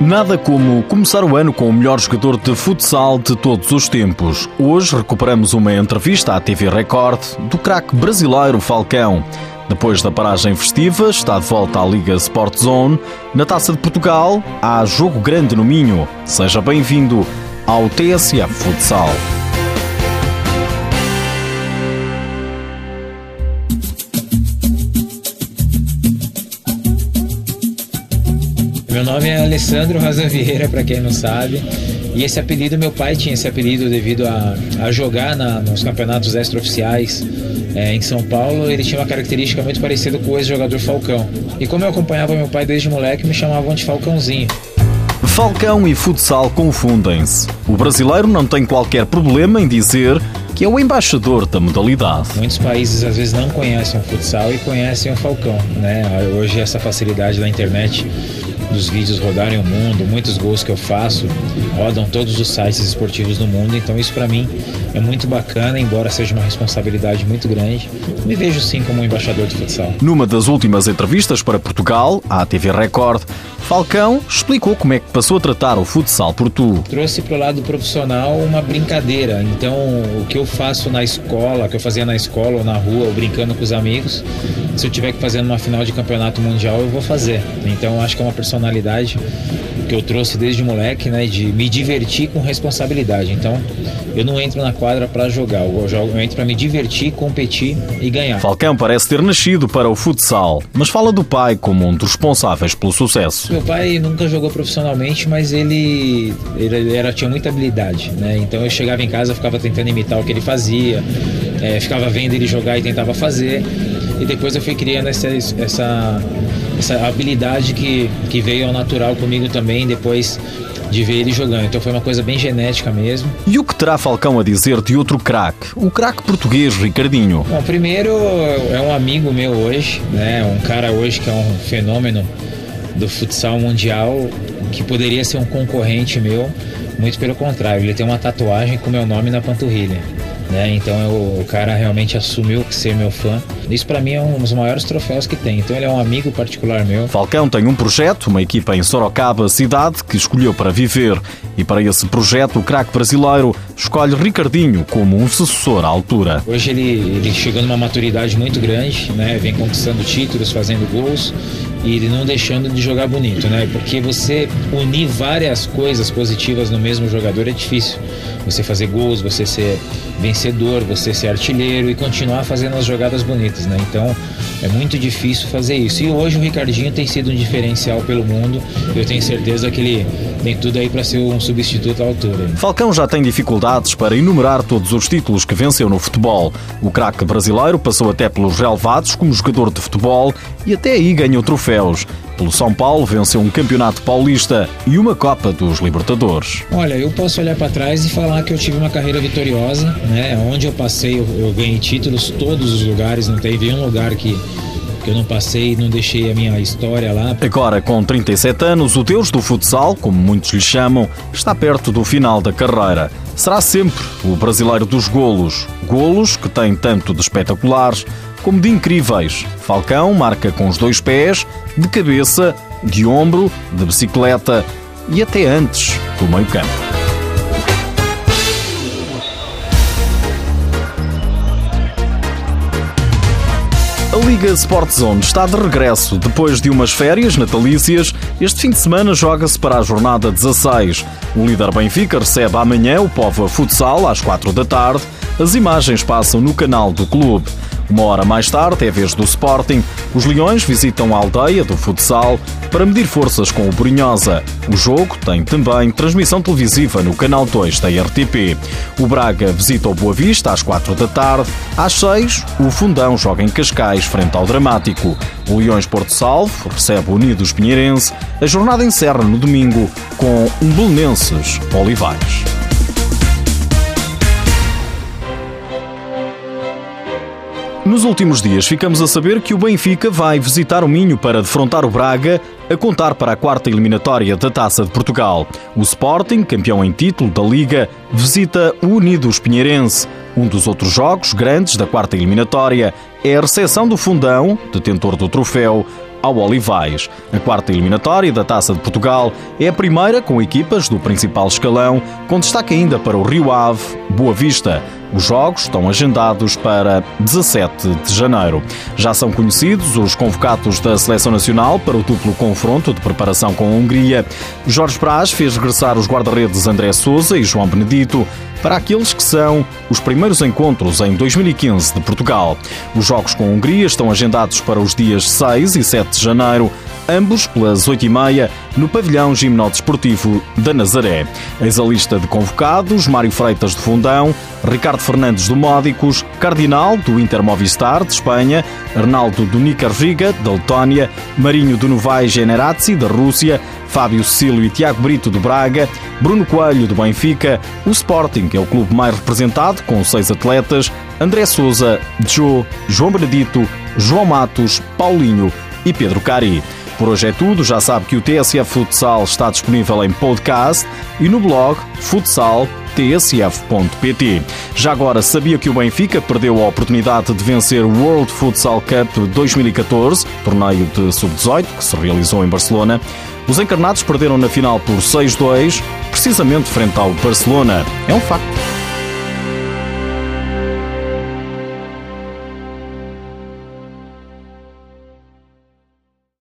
Nada como começar o ano com o melhor jogador de futsal de todos os tempos. Hoje recuperamos uma entrevista à TV Record do craque brasileiro Falcão. Depois da paragem festiva, está de volta à Liga Sport Zone. Na Taça de Portugal, há jogo grande no Minho. Seja bem-vindo ao TSF Futsal. Nome é Alessandro Rosa Vieira, para quem não sabe. E esse apelido, meu pai tinha esse apelido devido a, a jogar na, nos campeonatos extraoficiais é, em São Paulo. Ele tinha uma característica muito parecida com o ex-jogador Falcão. E como eu acompanhava meu pai desde moleque, me chamavam de Falcãozinho. Falcão e futsal confundem-se. O brasileiro não tem qualquer problema em dizer que é o embaixador da modalidade. Muitos países às vezes não conhecem o futsal e conhecem o Falcão, né? Hoje essa facilidade da internet dos vídeos rodarem o mundo, muitos gols que eu faço rodam todos os sites esportivos do mundo, então isso para mim é muito bacana, embora seja uma responsabilidade muito grande. Me vejo sim como um embaixador de futsal. Numa das últimas entrevistas para Portugal, à TV Record, Falcão explicou como é que passou a tratar o futsal por tu. Trouxe para o lado profissional uma brincadeira. Então, o que eu faço na escola, que eu fazia na escola ou na rua, ou brincando com os amigos, se eu tiver que fazer numa final de campeonato mundial, eu vou fazer. Então, acho que é uma personalidade que eu trouxe desde moleque, né, de me divertir com responsabilidade. Então, eu não entro na quadra para jogar, eu, jogo, eu entro para me divertir, competir e ganhar. Falcão parece ter nascido para o futsal, mas fala do pai como um dos responsáveis pelo sucesso. Meu pai nunca jogou profissionalmente, mas ele, ele era, tinha muita habilidade, né? Então eu chegava em casa, ficava tentando imitar o que ele fazia, é, ficava vendo ele jogar e tentava fazer. E depois eu fui criando essa, essa, essa habilidade que, que veio ao natural comigo também, depois de ver ele jogando. Então foi uma coisa bem genética mesmo. E o que terá Falcão a dizer de outro craque? O craque português Ricardinho. Bom, primeiro é um amigo meu hoje, né? Um cara hoje que é um fenômeno do futsal mundial que poderia ser um concorrente meu. Muito pelo contrário, ele tem uma tatuagem com meu nome na panturrilha. Né? Então eu, o cara realmente assumiu ser meu fã. Isso para mim é um dos maiores troféus que tem. Então ele é um amigo particular meu. Falcão tem um projeto, uma equipa em Sorocaba, cidade que escolheu para viver. E para esse projeto, o craque brasileiro escolhe Ricardinho como um sucessor à altura. Hoje ele, ele chegou numa maturidade muito grande, né? vem conquistando títulos, fazendo gols e não deixando de jogar bonito, né? Porque você unir várias coisas positivas no mesmo jogador é difícil. Você fazer gols, você ser vencedor, você ser artilheiro e continuar fazendo as jogadas bonitas, né? Então é muito difícil fazer isso. E hoje o Ricardinho tem sido um diferencial pelo mundo. Eu tenho certeza que ele tem tudo aí para ser um substituto à altura. Falcão já tem dificuldades para enumerar todos os títulos que venceu no futebol. O craque brasileiro passou até pelos relevados como jogador de futebol e até aí ganhou troféus. Pelo São Paulo, venceu um campeonato paulista e uma Copa dos Libertadores. Olha, eu posso olhar para trás e falar que eu tive uma carreira vitoriosa, né? Onde eu passei, eu, eu ganhei títulos todos os lugares, não teve um lugar que que eu não passei, não deixei a minha história lá. Agora, com 37 anos, o deus do futsal, como muitos lhe chamam, está perto do final da carreira. Será sempre o brasileiro dos golos. Golos que têm tanto de espetaculares como de incríveis. Falcão marca com os dois pés, de cabeça, de ombro, de bicicleta e até antes do meio-campo. Liga Sport Zone está de regresso depois de umas férias natalícias. Este fim de semana joga-se para a jornada 16. O líder Benfica recebe amanhã o Povo Futsal às 4 da tarde. As imagens passam no canal do clube. Uma hora mais tarde é vez do Sporting. Os Leões visitam a aldeia do futsal para medir forças com o Brunhosa. O jogo tem também transmissão televisiva no canal 2 da RTP. O Braga visita o Boa Vista às 4 da tarde. Às 6, o Fundão joga em Cascais frente ao Dramático. O Leões Porto Salvo recebe o Unidos Pinheirense. A jornada encerra no domingo com um Belenenses Olivais. Nos últimos dias ficamos a saber que o Benfica vai visitar o Minho para defrontar o Braga, a contar para a quarta eliminatória da Taça de Portugal. O Sporting, campeão em título da Liga, visita o Unidos Pinheirense. Um dos outros jogos grandes da quarta eliminatória é a recepção do Fundão, detentor do troféu, ao Olivais. A quarta eliminatória da Taça de Portugal é a primeira com equipas do principal escalão, com destaque ainda para o Rio Ave, Boa Vista. Os jogos estão agendados para 17 de janeiro. Já são conhecidos os convocados da Seleção Nacional para o duplo confronto de preparação com a Hungria. Jorge Braz fez regressar os guarda-redes André Souza e João Benedito para aqueles que são os primeiros encontros em 2015 de Portugal. Os jogos com a Hungria estão agendados para os dias 6 e 7 de janeiro ambos pelas 8h30 no pavilhão gimnodesportivo da Nazaré. Eis a lista de convocados: Mário Freitas de Fundão, Ricardo Fernandes do Módicos, Cardinal do Inter Movistar de Espanha, Arnaldo do Nica Riga da Letónia, Marinho do Novais Generazzi da Rússia, Fábio Cecílio e Tiago Brito do Braga, Bruno Coelho do Benfica, o Sporting, é o clube mais representado, com seis atletas, André Souza, Joe, João Benedito, João Matos, Paulinho e Pedro Cari. Por hoje é tudo. Já sabe que o TSF Futsal está disponível em podcast e no blog futsaltsf.pt. Já agora, sabia que o Benfica perdeu a oportunidade de vencer o World Futsal Cup 2014, torneio de sub-18 que se realizou em Barcelona? Os encarnados perderam na final por 6-2, precisamente frente ao Barcelona. É um facto.